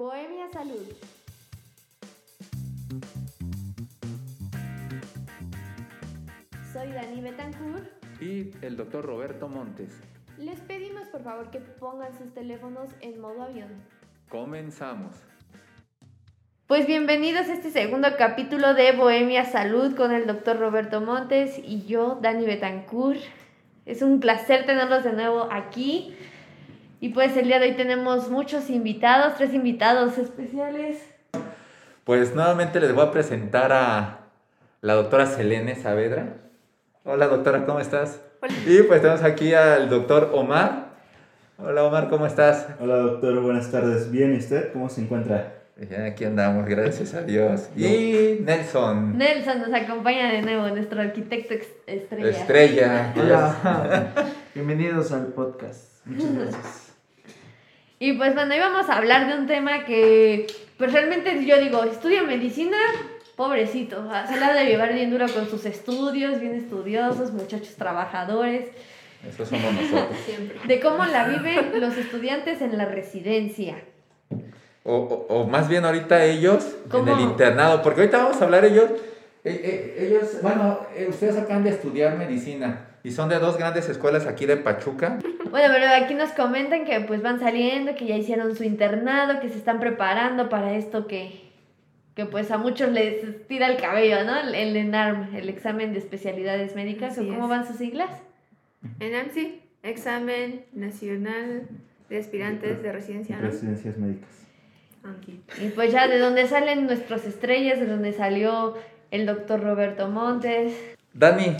Bohemia Salud. Soy Dani Betancourt. Y el doctor Roberto Montes. Les pedimos por favor que pongan sus teléfonos en modo avión. Comenzamos. Pues bienvenidos a este segundo capítulo de Bohemia Salud con el doctor Roberto Montes y yo, Dani Betancourt. Es un placer tenerlos de nuevo aquí. Y pues el día de hoy tenemos muchos invitados, tres invitados especiales. Pues nuevamente les voy a presentar a la doctora Selene Saavedra. Hola doctora, ¿cómo estás? Hola. Y pues tenemos aquí al doctor Omar. Hola Omar, ¿cómo estás? Hola doctor, buenas tardes. Bien, ¿y usted cómo se encuentra? Aquí andamos, gracias a Dios. Y Nelson. Nelson nos acompaña de nuevo, nuestro arquitecto estrella. Estrella. Hola, bienvenidos al podcast. Muchas gracias. Y pues bueno, hoy vamos a hablar de un tema que, pues realmente yo digo, estudia medicina, pobrecito, o sea, se la de llevar bien duro con sus estudios, bien estudiosos, muchachos trabajadores, Eso somos nosotros. de cómo la viven los estudiantes en la residencia. O, o- o más bien ahorita ellos ¿Cómo? en el internado, porque ahorita vamos a hablar ellos, eh, eh, ellos, bueno, eh, ustedes acaban de estudiar medicina y son de dos grandes escuelas aquí de Pachuca. Bueno, pero aquí nos comentan que pues van saliendo, que ya hicieron su internado, que se están preparando para esto que, que pues a muchos les tira el cabello, ¿no? El, el ENARM, el examen de especialidades médicas, ¿o Así cómo es. van sus siglas? ENAMSI, Examen Nacional de Aspirantes de Residencia, ¿no? Residencias médicas. Aquí. Y pues ya de donde salen nuestras estrellas, de donde salió el doctor Roberto Montes. Dani,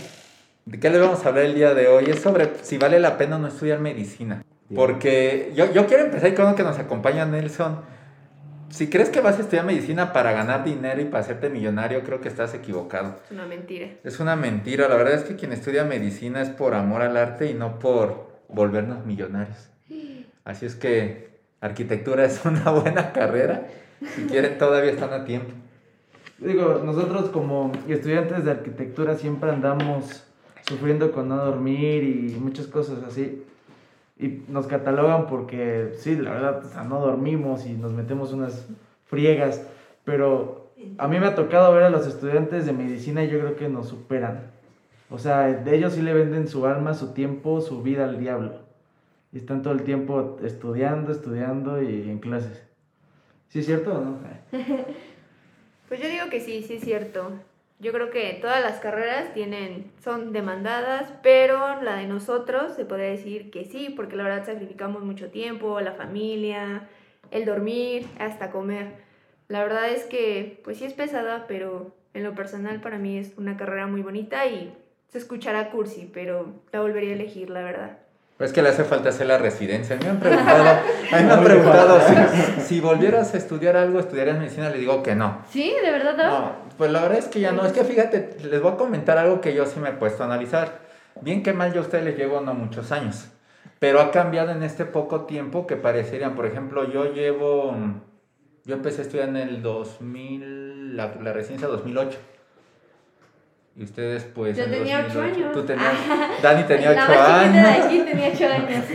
¿de qué le vamos a hablar el día de hoy? Es sobre si vale la pena o no estudiar medicina. Bien. Porque yo, yo quiero empezar con lo que nos acompaña Nelson. Si crees que vas a estudiar medicina para ganar dinero y para hacerte millonario, creo que estás equivocado. Es una mentira. Es una mentira. La verdad es que quien estudia medicina es por amor al arte y no por volvernos millonarios. Así es que arquitectura es una buena carrera. Si quieren, todavía están a tiempo. Digo, nosotros como estudiantes de arquitectura siempre andamos sufriendo con no dormir y muchas cosas así. Y nos catalogan porque, sí, la verdad, no dormimos y nos metemos unas friegas. Pero a mí me ha tocado ver a los estudiantes de medicina y yo creo que nos superan. O sea, de ellos sí le venden su alma, su tiempo, su vida al diablo. Y están todo el tiempo estudiando, estudiando y en clases. ¿Sí es cierto o no? Pues yo digo que sí, sí es cierto. Yo creo que todas las carreras tienen, son demandadas, pero la de nosotros se podría decir que sí, porque la verdad sacrificamos mucho tiempo, la familia, el dormir, hasta comer. La verdad es que, pues sí es pesada, pero en lo personal para mí es una carrera muy bonita y se escuchará cursi, pero la volvería a elegir, la verdad. Pues que le hace falta hacer la residencia. A mí me han preguntado, me han preguntado si, si volvieras a estudiar algo, estudiarías medicina, le digo que no. ¿Sí? ¿De verdad no? No, pues la verdad es que ya no. Es que fíjate, les voy a comentar algo que yo sí me he puesto a analizar. Bien que mal yo a ustedes les llevo no muchos años, pero ha cambiado en este poco tiempo que parecerían. Por ejemplo, yo llevo, yo empecé a estudiar en el 2000, la, la residencia 2008. Y ustedes pues... Yo en tenía ocho 2008. años. Tú tenías, Dani tenía La 8 más chiquita de años. aquí tenía 8 años.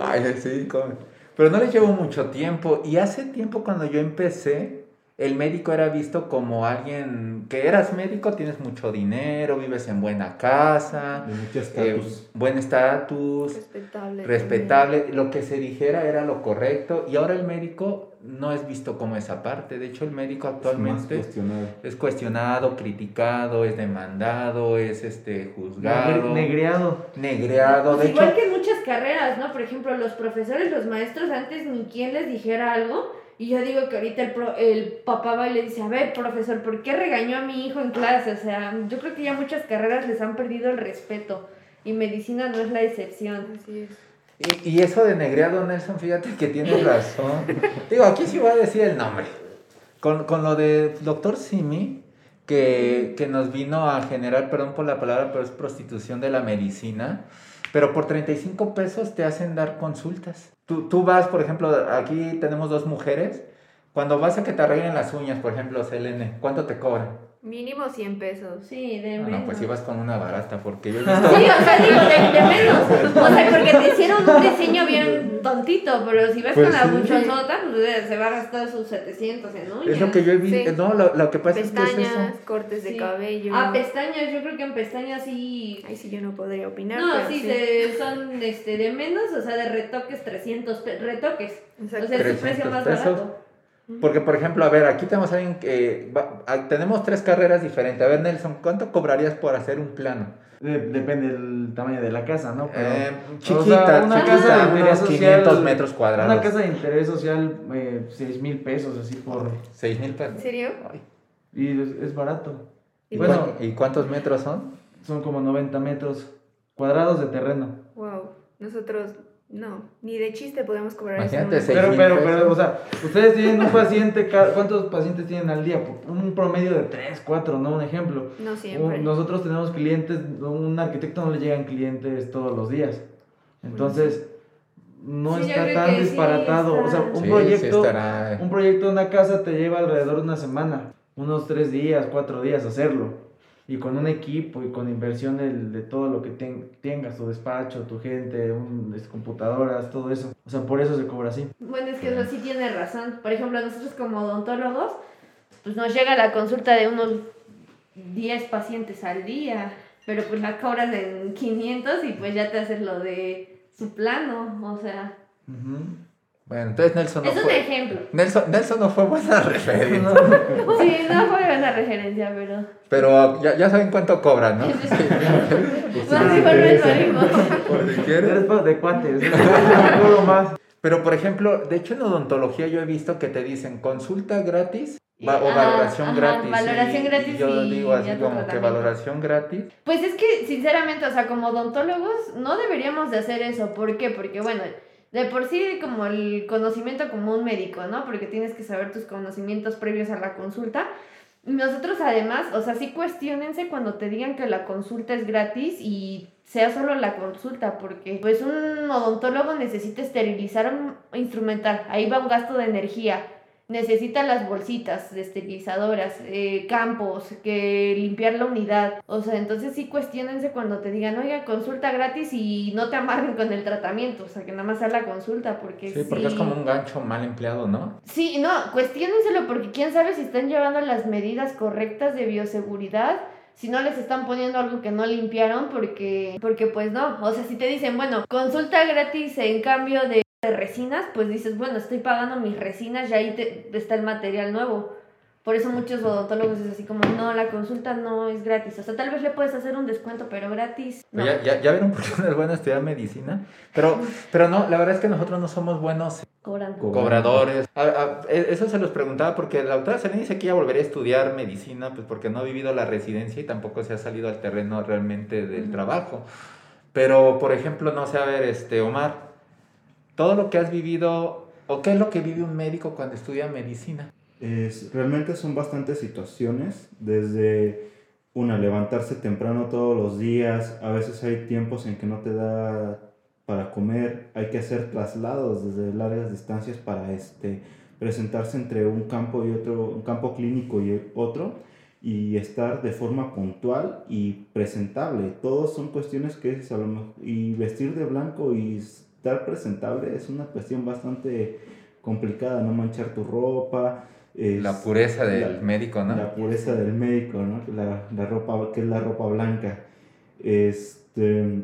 Ay, sí, come. Pero no les llevo mucho tiempo. Y hace tiempo cuando yo empecé, el médico era visto como alguien que eras médico, tienes mucho dinero, vives en buena casa, eh, buen estatus, Respetable. respetable. Lo que se dijera era lo correcto. Y ahora el médico no es visto como esa parte. De hecho, el médico Más actualmente cuestionado. es cuestionado, criticado, es demandado, es este juzgado, Negre- Negreado. negreado. Pues de igual hecho, que en muchas carreras, ¿no? Por ejemplo, los profesores, los maestros, antes ni quien les dijera algo. Y yo digo que ahorita el, pro- el papá va y le dice, a ver, profesor, ¿por qué regañó a mi hijo en clase? O sea, yo creo que ya muchas carreras les han perdido el respeto. Y medicina no es la excepción. Así es. Y, y eso de negreado, Nelson, fíjate que tienes razón. Digo, aquí sí voy a decir el nombre. Con, con lo de doctor Simi, que, que nos vino a generar, perdón por la palabra, pero es prostitución de la medicina. Pero por 35 pesos te hacen dar consultas. Tú, tú vas, por ejemplo, aquí tenemos dos mujeres Cuando vas a que te arreglen las uñas, por ejemplo, Selene, ¿cuánto te cobran? Mínimo 100 pesos. Sí, de Ah, menos. no, pues ibas con una barata, porque yo he visto... Sí, o sea, digo, de, de menos. O sea, porque te hicieron un diseño bien tontito, pero si vas Pues con la sí. buchonzota, pues se va a gastar sus 700 en uñas. Es lo que yo he visto. Sí. No, lo, lo que pasa es que es Pestañas, eso. cortes de Sí. cabello. Ah, pestañas, yo creo que en pestañas sí. Ahí sí yo no podría opinar. No, pero sí, se- son este, de menos, o sea, de retoques 300 pe- retoques. Exacto. O sea, es su 300 precio más pesos. barato. Porque, por ejemplo, a ver, aquí tenemos a alguien que... va- tenemos tres carreras diferentes. A ver, Nelson, ¿cuánto cobrarías por hacer un plano? De- depende del tamaño de la casa, ¿no? Pero, Eh, o chiquita, sea, una chiquita, casa de interés unos social, 500 metros cuadrados. Una casa de interés social, eh, 6 mil pesos, así por. 6 mil pesos. ¿En serio? Ay. Y es, es barato. ¿Y, Bueno. ¿Y cuántos metros son? Son como 90 metros cuadrados de terreno. Wow. Nosotros, no. Ni de chiste podemos cobrar eso. Imagínate, seis Pero, pero, pero, o sea, ustedes tienen un paciente, ¿cuántos pacientes tienen al día? Un promedio de 3, 4, ¿no? Un ejemplo. No siempre. Un- Nosotros tenemos clientes, un arquitecto no le llegan clientes todos los días. Entonces, no Sí, está tan que sí disparatado. está. O sea, un Sí, proyecto, un proyecto de una casa te lleva alrededor de una semana, unos 3 días, 4 días hacerlo. Y con un equipo y con inversión de, todo lo que ten- tengas, tu despacho, tu gente, un, computadoras, todo eso. O sea, por eso se cobra así. Bueno, es que eso sí tiene razón. Por ejemplo, nosotros como odontólogos, pues nos llega la consulta de unos 10 pacientes al día, pero pues la cobras en 500 y pues ya te haces lo de su plano, o sea, Ujú. Bueno, entonces Nelson no es un fue... ejemplo. Nelson, Nelson no fue buena referencia. Sí, no fue buena referencia, pero... Pero ya, ya saben cuánto cobran, ¿no? Más sí Por si quieren. Eres pa- de cuates, ¿no? No más. Pero, por ejemplo, de hecho en odontología yo he visto que te dicen consulta gratis va- o Ajá, valoración ajá, gratis. valoración y- gratis Y yo y digo así como que valoración gratis. Pues es que, sinceramente, o sea, como odontólogos, no deberíamos de hacer eso. ¿Por qué? Porque, bueno, de por sí como el conocimiento como un médico, ¿no? Porque tienes que saber tus conocimientos previos a la consulta. Nosotros además, o sea, sí cuestionense cuando te digan que la consulta es gratis y sea solo la consulta, porque pues un odontólogo necesita esterilizar un instrumental, ahí va un gasto de energía, necesita las bolsitas de esterilizadoras, eh, campos, que limpiar la unidad. O sea, entonces sí cuestionense cuando te digan, oiga, consulta gratis y no te amarren con el tratamiento. O sea, que nada más sea la consulta, porque Sí, porque es como un gancho mal empleado, ¿no? Sí, no, cuestiónenselo porque quién sabe si están llevando las medidas correctas de bioseguridad, si no les están poniendo algo que no limpiaron, porque, porque pues no, o sea, si te dicen, bueno, consulta gratis en cambio de, de resinas, pues dices, bueno, estoy pagando mis resinas y ahí te, está el material nuevo. Por eso muchos odontólogos es así como, no, la consulta no es gratis. O sea, tal vez le puedes hacer un descuento, pero gratis. No. Ya, ya, ya vieron por qué no es bueno estudiar medicina. Pero, pero no, la verdad es que nosotros no somos buenos cobradores. A- a- e- eso se los preguntaba porque la doctora Selene dice que ella volvería a estudiar medicina, pues porque no ha vivido la residencia y tampoco se ha salido al terreno realmente del trabajo. Pero, por ejemplo, no sé, a ver, este, Omar, todo lo que has vivido, o qué es lo que vive un médico cuando estudia medicina. Es, realmente son bastantes situaciones, desde una, levantarse temprano todos los días, a veces hay tiempos en que no te da para comer, hay que hacer traslados desde largas distancias para este, presentarse entre un campo y otro, un campo clínico y otro, y estar de forma puntual y presentable. Todos son cuestiones que es a lo mejor- y vestir de blanco y estar presentable es una cuestión bastante complicada, no manchar tu ropa. es- La pureza del la- médico, ¿no? la pureza del médico, ¿no? La, la ropa, que es la ropa blanca. Este,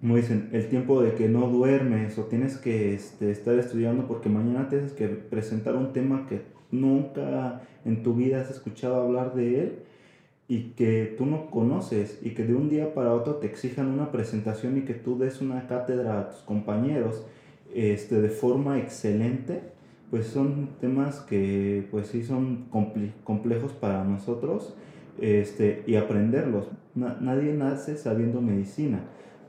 como dicen, el tiempo de que no duermes o tienes que este, estar estudiando porque mañana tienes que presentar un tema que nunca en tu vida has escuchado hablar de él y que tú no conoces y que de un día para otro te exijan una presentación y que tú des una cátedra a tus compañeros este, de forma excelente, pues son temas que pues sí son complejos para nosotros este, y aprenderlos. Na- nadie nace sabiendo medicina,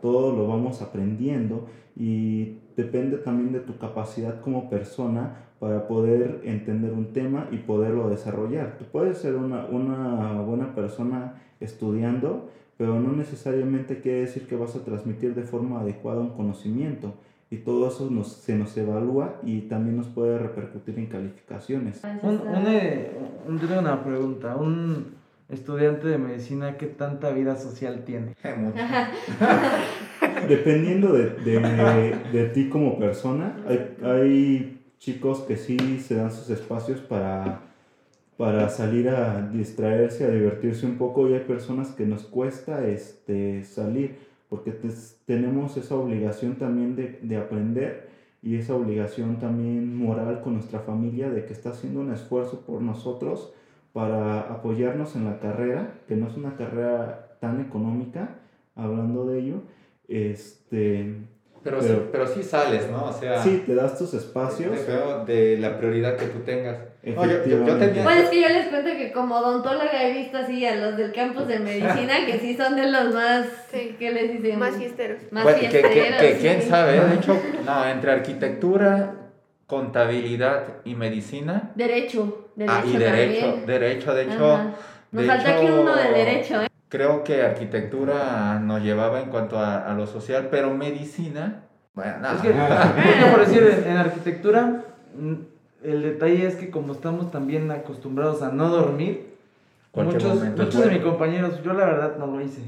todo lo vamos aprendiendo y depende también de tu capacidad como persona para poder entender un tema y poderlo desarrollar. Tú puedes ser una, una buena persona estudiando, pero no necesariamente quiere decir que vas a transmitir de forma adecuada un conocimiento. y todo eso nos, se nos evalúa y también nos puede repercutir en calificaciones. Un, un, eh, un- tengo una pregunta. Un estudiante de medicina, ¿qué tanta vida social tiene? Dependiendo de, de, de ti como persona, hay, hay chicos que sí se dan sus espacios para, para salir a distraerse, a divertirse un poco y hay personas que nos cuesta este, salir porque te- tenemos esa obligación también de, de aprender y esa obligación también moral con nuestra familia de que está haciendo un esfuerzo por nosotros para apoyarnos en la carrera, que no es una carrera tan económica, hablando de ello, este, Pero, sí, Pero- pero sí sales, ¿no? O sea, sí, te das tus espacios. de la prioridad que tú tengas. No, yo, yo- yo tenía... Bueno, es que yo les cuento que como odontóloga he visto así a los del campus de medicina que sí son de los más, Sí. ¿qué les dicen? Más fiesteros. Más Bueno, que, que- fiesteros, que sí. quién sabe, de hecho, no, entre arquitectura, contabilidad y medicina. Derecho, derecho ah, y derecho, también. derecho, de hecho. Ajá. Nos de falta aquí hecho, uno de derecho, ¿eh? Creo que arquitectura nos llevaba en cuanto a, a lo social, pero medicina, bueno, nada. Es que, yo por decir, en, en arquitectura, el detalle es que como estamos también acostumbrados a no dormir, Cualquier muchos, muchos de mis compañeros, yo la verdad no lo hice,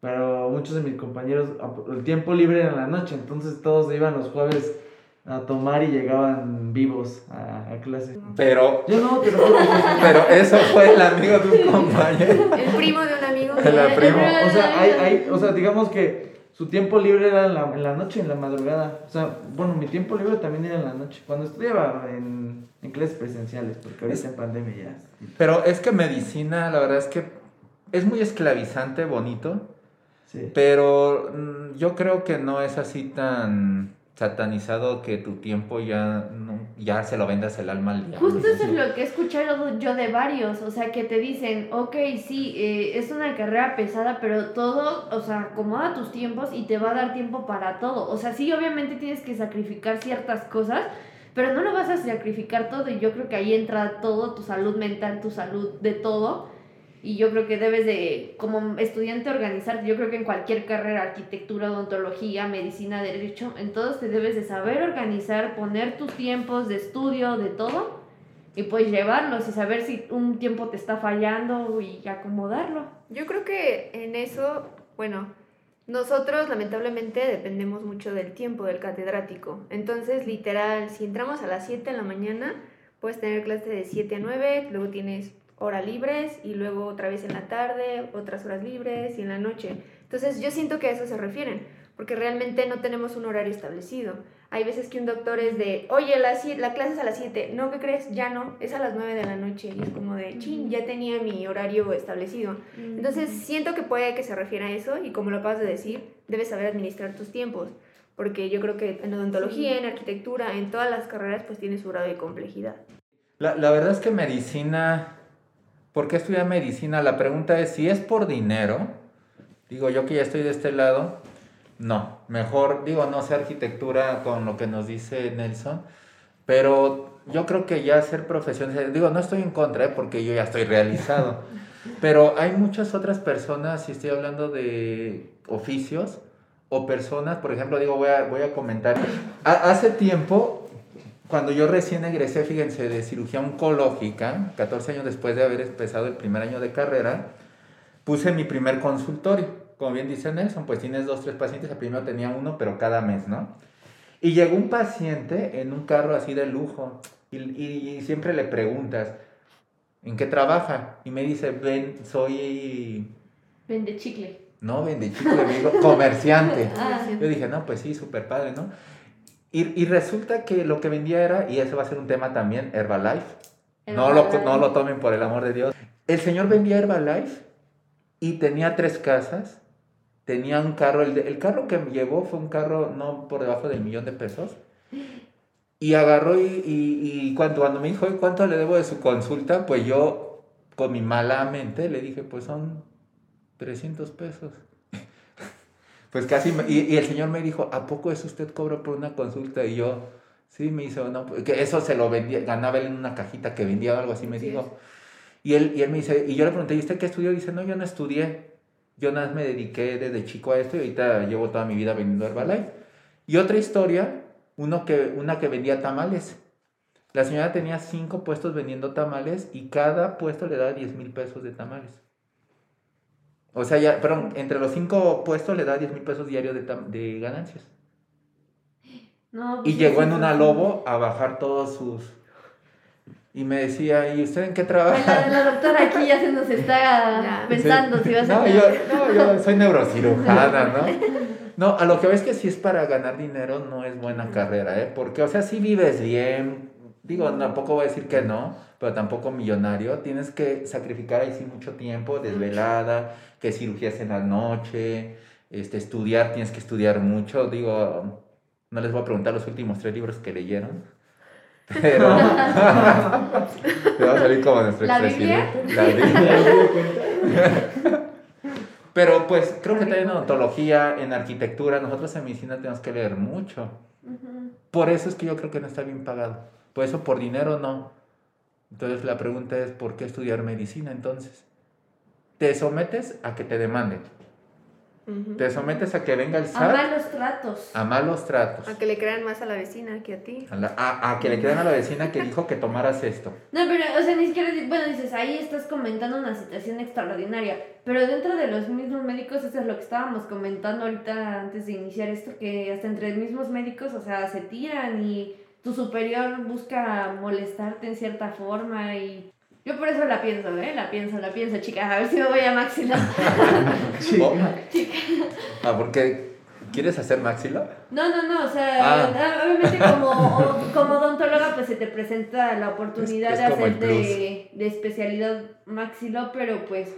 pero muchos de mis compañeros, el tiempo libre era en la noche, entonces todos se iban los jueves a tomar y llegaban vivos a, a clase. Pero, Yo no, juro. pero eso fue el amigo de un compañero. El primo de un amigo. La prima. O sea, hay, hay, o sea, digamos que su tiempo libre era en la, en la noche, en la madrugada. O sea, bueno, mi tiempo libre también era en la noche. Cuando estudiaba en, en clases presenciales, porque ahorita en pandemia ya. Pero es que medicina, la verdad es que es muy esclavizante, bonito, Sí. pero mm, yo creo que no es así tan satanizado que tu tiempo ya, no- ya se lo vendas el alma al diablo. Justo eso es lo que he escuchado yo de varios, o sea, que te dicen, ok, sí, eh, es una carrera pesada, pero todo, o sea, acomoda tus tiempos y te va a dar tiempo para todo. O sea, sí, obviamente tienes que sacrificar ciertas cosas, pero no lo vas a sacrificar todo y yo creo que ahí entra todo, tu salud mental, tu salud de todo. Y yo creo que debes de, como estudiante, organizarte. Yo creo que en cualquier carrera, arquitectura, odontología, medicina, derecho, en todos te debes de saber organizar, poner tus tiempos de estudio, de todo, y pues llevarlos y saber si un tiempo te está fallando y acomodarlo. Yo creo que en eso, bueno, nosotros lamentablemente dependemos mucho del tiempo del catedrático. Entonces, literal, si entramos a las 7 de la mañana, puedes tener clase de 7 a 9, luego tienes hora libres y luego otra vez en la tarde, otras horas libres y en la noche. Entonces, yo siento que a eso se refieren, porque realmente no tenemos un horario establecido. Hay veces que un doctor es de, oye, la, la clase es a las 7, no, ¿qué crees? Ya no, es a las 9 de la noche. Y es como de, chin, ya tenía mi horario establecido. Entonces siento que puede que se refiera a eso y como lo acabas de decir, debes saber administrar tus tiempos, porque yo creo que en odontología, en arquitectura, en todas las carreras pues tiene su grado de complejidad. La, la verdad es que medicina, ¿por qué estudiar medicina? La pregunta es, si es por dinero, digo yo que ya estoy de este lado, no, mejor, digo, no sé arquitectura con lo que nos dice Nelson, pero yo creo que ya ser profesional, digo, no estoy en contra, ¿eh? porque yo ya estoy realizado, pero hay muchas otras personas, si estoy hablando de oficios o personas, por ejemplo, digo, voy a, voy a comentar, Ha- hace tiempo cuando yo recién egresé, fíjense, de cirugía oncológica, 14 años después de haber empezado el primer año de carrera, puse mi primer consultorio. Como bien dice Nelson, pues tienes dos, tres pacientes, el primero tenía uno, pero cada mes, ¿no? Y llegó un paciente en un carro así de lujo y, y- y siempre le preguntas, ¿en qué trabaja? Y me dice, ven, soy, Vende chicle. no, vende chicle, me dijo, comerciante. Ah, Yo dije, no, pues sí, súper padre, ¿no? Y, y resulta que lo que vendía era, y eso va a ser un tema también, Herbalife. No lo, no lo tomen por el amor de Dios. El señor vendía Herbalife y tenía tres casas, tenía un carro, el, de- el carro que me llevó fue un carro no por debajo del millón de pesos. Y agarró y, y, y cuando, cuando me dijo, "Oye, ¿cuánto le debo de su consulta? Pues yo, con mi mala mente, le dije, pues son 300 pesos. Pues casi, me- y, y el señor me dijo, ¿a poco eso usted cobra por una consulta? Y yo, sí, me hizo, no, pues, que eso se lo vendía, ganaba él en una cajita que vendía o algo así, me dijo. Y él, y él me dice, y yo le pregunté, ¿y usted qué estudió? Dice, no, yo no estudié, yo nada más me dediqué desde chico a esto y ahorita llevo toda mi vida vendiendo Herbalife. Y otra historia, uno que, una que vendía tamales. La señora tenía cinco puestos vendiendo tamales y cada puesto le daba 10 mil pesos de tamales. O sea, ya, perdón, entre los cinco puestos le da 10 mil pesos diarios de, de ganancias. No, Y pues llegó sí, en una lobo a bajar todos sus... Y me decía, ¿y usted en qué trabaja? La, la doctora aquí ya se nos está pensando Sí. si vas a... no, yo, no, yo soy neurocirujana, ¿no? No, a lo que ves que si es para ganar dinero no es buena carrera, ¿eh? Porque, o sea, si vives bien, digo, tampoco voy a decir que no, pero tampoco millonario, tienes que sacrificar ahí sí mucho tiempo, desvelada, que cirugías en la noche, este, estudiar, tienes que estudiar mucho, digo, no les voy a preguntar los últimos tres libros que leyeron. Pero te va a salir como nuestro ¿La expresidente. La Biblia. Pero pues creo que también en odontología, en arquitectura, nosotros en medicina tenemos que leer mucho. Por eso es que yo creo que no está bien pagado. Por eso por dinero no. Entonces la pregunta es, ¿por qué estudiar medicina entonces? Te sometes a que te demanden. Te sometes a que venga el A SAT malos tratos. a malos tratos. A que le crean más a la vecina que a ti. A, la- a- a que le crean a la vecina que dijo que tomaras esto. No, pero, o sea, ni siquiera, bueno, dices, ahí estás comentando una situación extraordinaria, pero dentro de los mismos médicos, eso es lo que estábamos comentando ahorita antes de iniciar esto, que hasta entre mismos médicos, o sea, se tiran y tu superior busca molestarte en cierta forma y... Yo por eso la pienso, ¿eh? La pienso, la pienso, chicas, a ver si me voy a Maxila. Sí. Oh. Ah, porque ¿quieres hacer maxilo? No, no, no, o sea, Ah. obviamente como, o- como odontóloga pues se te presenta la oportunidad Es- es de hacer de, de especialidad maxilo, pero pues,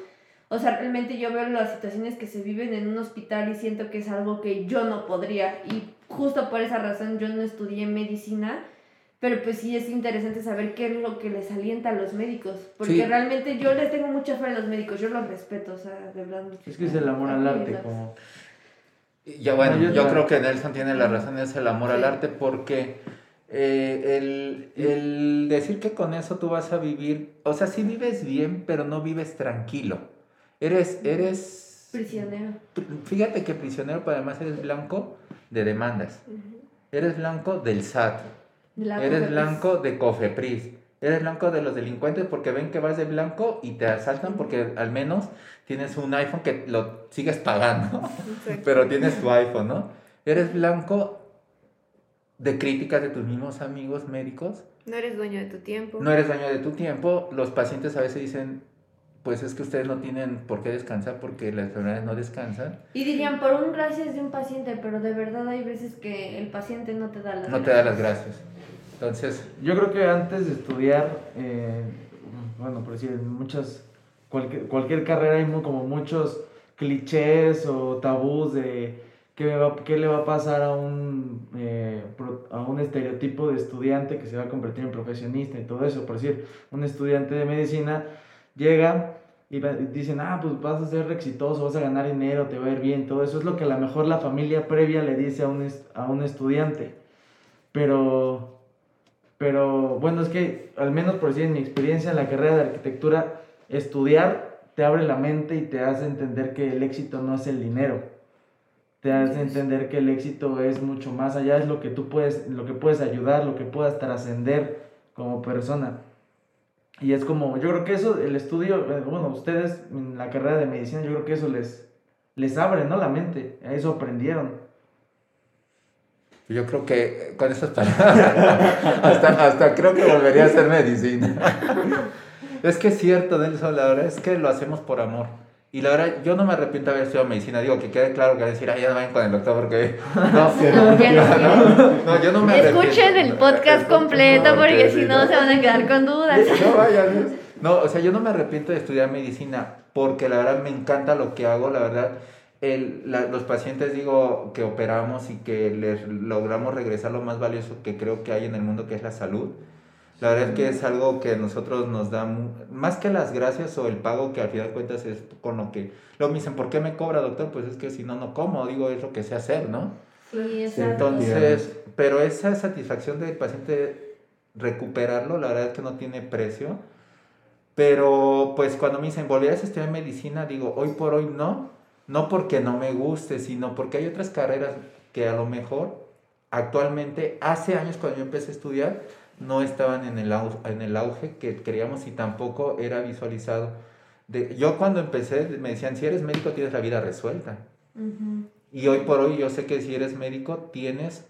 o sea, realmente yo veo las situaciones que se viven en un hospital y siento que es algo que yo no podría y justo por esa razón yo no estudié medicina. Pero pues sí es interesante saber qué es lo que les alienta a los médicos. Porque Sí. realmente yo les tengo mucha fe a los médicos, yo los respeto, o sea, de verdad. Es que es el amor al arte, como... Ya bueno, No, yo creo que Nelson tiene la razón, es el amor al arte porque eh, el, el decir que con eso tú vas a vivir, o sea, sí vives bien, pero no vives tranquilo. Eres, eres, Prisionero. fíjate que prisionero, pero además eres blanco de demandas. Eres blanco del SAT, la eres Cofepris. blanco de Cofepris, eres blanco de los delincuentes porque ven que vas de blanco y te asaltan porque al menos tienes un iPhone que lo sigues pagando. Pero tienes tu iPhone, ¿no? Eres blanco de críticas de tus mismos amigos médicos, No eres dueño de tu tiempo. no eres dueño de tu tiempo, los pacientes a veces dicen, pues es que ustedes no tienen por qué descansar porque las enfermedades no descansan, Y dirían, por un gracias de un paciente, pero de verdad hay veces que el paciente no te da las no te da las gracias. Entonces, Yo creo que antes de estudiar, eh, bueno, por decir, en muchas, cualquier, cualquier carrera hay mu- como muchos clichés o tabús de qué, me va- qué le va a pasar a un, eh, pro- a un estereotipo de estudiante que se va a convertir en profesionista y todo eso. Por decir, un estudiante de medicina llega y dicen, ah, pues vas a ser exitoso, vas a ganar dinero, te va a ir bien, todo eso es lo que a lo mejor la familia previa le dice a un, a un estudiante. Pero pero bueno, es que al menos por decir en mi experiencia en la carrera de arquitectura, estudiar te abre la mente y te hace entender que el éxito no es el dinero. Te hace entender que el éxito es mucho más allá, es lo que tú puedes, lo que puedes ayudar, lo que puedas trascender como persona. Y es como, yo creo que eso, el estudio, eh, bueno, ustedes en la carrera de medicina, yo creo que eso les, les abre, ¿no? La mente, a eso aprendieron. yo creo que con esas palabras, hasta, hasta creo que volvería a hacer medicina. es que es cierto, Nelson, la verdad es que lo hacemos por amor. Y la verdad, yo no me arrepiento de haber estudiado medicina. Digo, que quede claro que decir, ay, ya no vayan con el doctor porque... No, No, no. no, yo no me arrepiento. Escuchen el podcast completo porque si no no se van a quedar con dudas. No vayan. No, o sea, yo no me arrepiento de estudiar medicina porque la verdad me encanta lo que hago, la verdad. El, la- los pacientes, digo, que operamos y que les logramos regresar lo más valioso que creo que hay en el mundo, que es la salud. La verdad es que es algo que a nosotros nos da, mu- más que las gracias o el pago, que al final de cuentas es con lo que... Luego me dicen, ¿por qué me cobra, doctor? Pues es que si no, no como, digo, es lo que sé hacer, ¿no? Sí, exacto. Entonces, pero esa satisfacción del paciente recuperarlo, la verdad es que no tiene precio. Pero pues cuando me dicen, ¿volverías a estudiar medicina? Digo, hoy por hoy no. No porque no me guste, sino porque hay otras carreras que a lo mejor actualmente, hace años cuando yo empecé a estudiar, no estaban en el, au- en el auge que creíamos y tampoco era visualizado. De, yo cuando empecé me decían, si eres médico tienes la vida resuelta. Y hoy por hoy yo sé que si eres médico tienes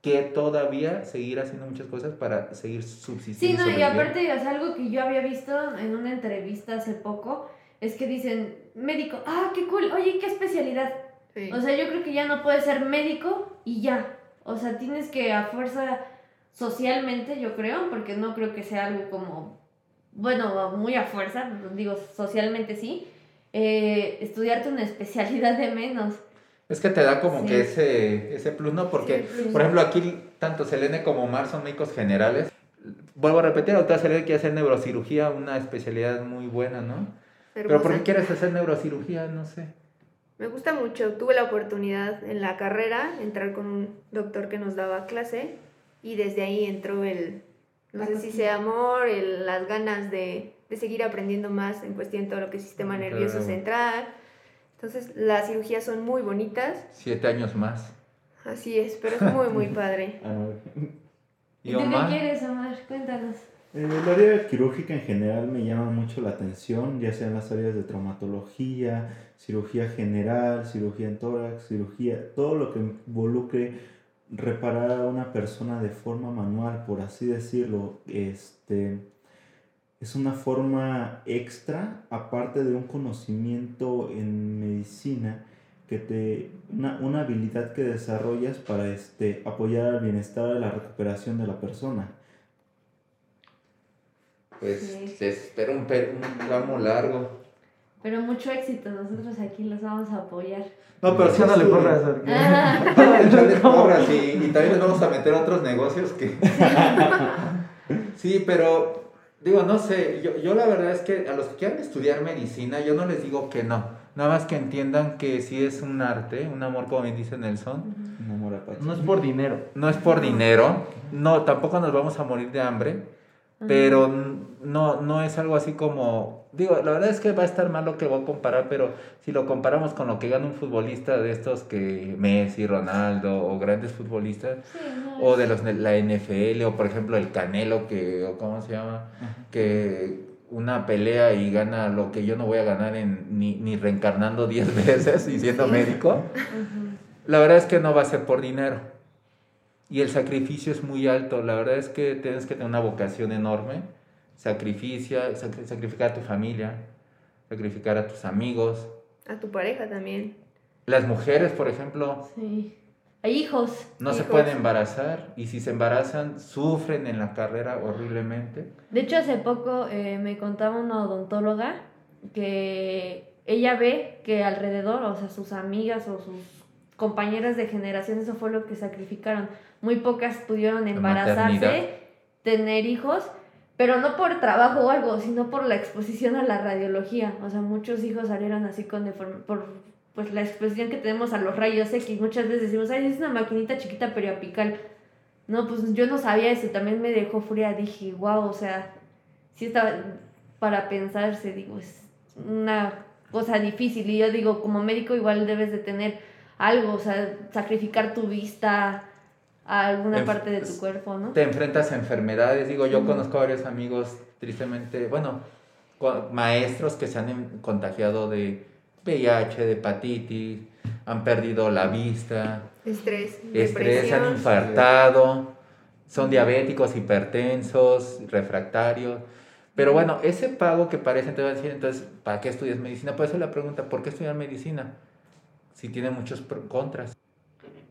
que todavía seguir haciendo muchas cosas para seguir subsistiendo. Sí, no, y aparte, o sea, algo que yo había visto en una entrevista hace poco es que dicen, médico, ah, qué cool, oye, ¿qué especialidad? Sí. O sea, yo creo que ya no puedes ser médico y ya. O sea, tienes que a fuerza socialmente, yo creo, porque no creo que sea algo como, bueno, muy a fuerza, digo, socialmente sí, eh, estudiarte una especialidad de menos. Es que te da como Sí. que ese, ese plus, ¿no? Porque, Sí, plus. por ejemplo, aquí tanto Selene como Omar son médicos generales. Vuelvo a repetir, doctora Selene quiere hacer neurocirugía, una especialidad muy buena, ¿no? Pero ¿por qué quieres hacer neurocirugía? No sé. Me gusta mucho. Tuve la oportunidad en la carrera entrar con un doctor que nos daba clase y desde ahí entró el, no La sé si sea amor, el- las ganas de, de seguir aprendiendo más en cuestión de todo lo que es sistema Mm, nervioso claro. central. Entonces las cirugías son muy bonitas. Siete años más. Así es, pero es muy, muy padre. Ah, no. ¿Y ¿Y tú qué Omar? quieres, Omar? Cuéntanos. Eh, El área quirúrgica en general me llama mucho la atención, ya sean las áreas de traumatología, cirugía general, cirugía en tórax, cirugía, todo lo que involucre reparar a una persona de forma manual, por así decirlo, este, es una forma extra, aparte de un conocimiento en medicina, que te, una, una habilidad que desarrollas para este, apoyar al bienestar y la recuperación de la persona. Pues Sí. te espero un, per- un tramo largo. Pero mucho éxito, nosotros aquí los vamos a apoyar. No, pero sí es- porras, porque- Ah, porras y, y también les vamos a meter otros negocios que... sí, pero digo, no sé, yo, yo la verdad es que a los que quieran estudiar medicina, yo no les digo que no. Nada más que entiendan que sí es un arte, un amor, como bien dice Nelson. Un amor apache. No es por dinero. No es por dinero, no, tampoco nos vamos a morir de hambre, pero no, no es algo así como, digo, la verdad es que va a estar mal lo que voy a comparar, pero si lo comparamos con lo que gana un futbolista de estos que Messi, Ronaldo o grandes futbolistas, Sí, no, o de los la NFL, o por ejemplo el Canelo, que, o cómo se llama, que una pelea y gana lo que yo no voy a ganar en, ni, ni reencarnando 10 veces y siendo Sí. médico, la verdad es que no va a ser por dinero. Y el sacrificio es muy alto. La verdad es que tienes que tener una vocación enorme. Sacrificia, sacri- sacrificar a tu familia, sacrificar a tus amigos. A tu pareja también. Las mujeres, por ejemplo, Sí. Hay hijos. no se pueden embarazar y si se embarazan sufren en la carrera horriblemente. De hecho, hace poco eh, me contaba una odontóloga que ella ve que alrededor, o sea, sus amigas o sus compañeras de generación, eso fue lo que sacrificaron. Muy pocas pudieron embarazarse, tener hijos, pero no por trabajo o algo, sino por la exposición a la radiología. O sea, muchos hijos salieron así con deform- por pues la exposición que tenemos a los rayos X. Muchas veces decimos, ay, es una maquinita chiquita periapical. No, pues yo no sabía eso, también me dejó fría, dije, wow, o sea, sí estaba para pensarse, digo, es una cosa difícil y yo digo, como médico igual debes de tener algo, o sea, sacrificar tu vista a alguna Enf- parte de tu cuerpo, ¿no? Te enfrentas a enfermedades. Digo, yo conozco a varios amigos, tristemente, bueno, maestros que se han em- contagiado de VIH, de hepatitis, han perdido la vista, Estrés, estrés, han infartado, son diabéticos, hipertensos, refractarios. Pero bueno, ese pago que parece, te va a decir, entonces, ¿para qué estudias medicina? Por eso la pregunta, ¿por qué estudiar medicina? Si tiene muchos contras.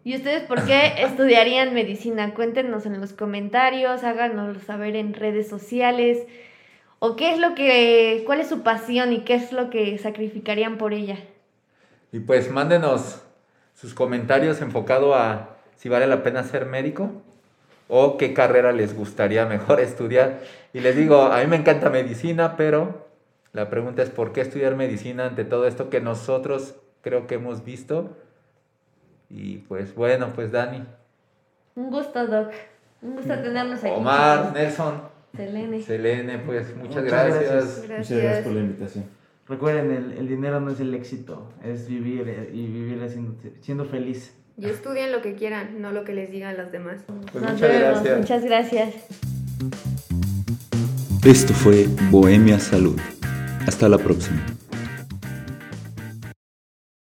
¿Y ustedes por qué estudiarían medicina? Cuéntenos en los comentarios, háganos saber en redes sociales. ¿O qué es lo que, cuál es su pasión y qué es lo que sacrificarían por ella? Y pues mándenos sus comentarios enfocado a si vale la pena ser médico o qué carrera les gustaría mejor estudiar. Y les digo, a mí me encanta medicina, pero la pregunta es ¿por qué estudiar medicina ante todo esto que nosotros creo que hemos visto? Y pues bueno, pues Dani, Un gusto, Doc. Un gusto tenerlos aquí. Omar. Nelson, Selene. Selene, pues muchas, Muchas gracias. gracias. Muchas gracias Gracias. por la invitación. Recuerden, el, el dinero no es el éxito, es vivir eh, y vivir haciendo, siendo feliz. Y estudien lo que quieran, no lo que les digan los demás. Pues Nos muchas vemos. gracias. Muchas gracias. Esto fue Bohemia Salud. Hasta la próxima.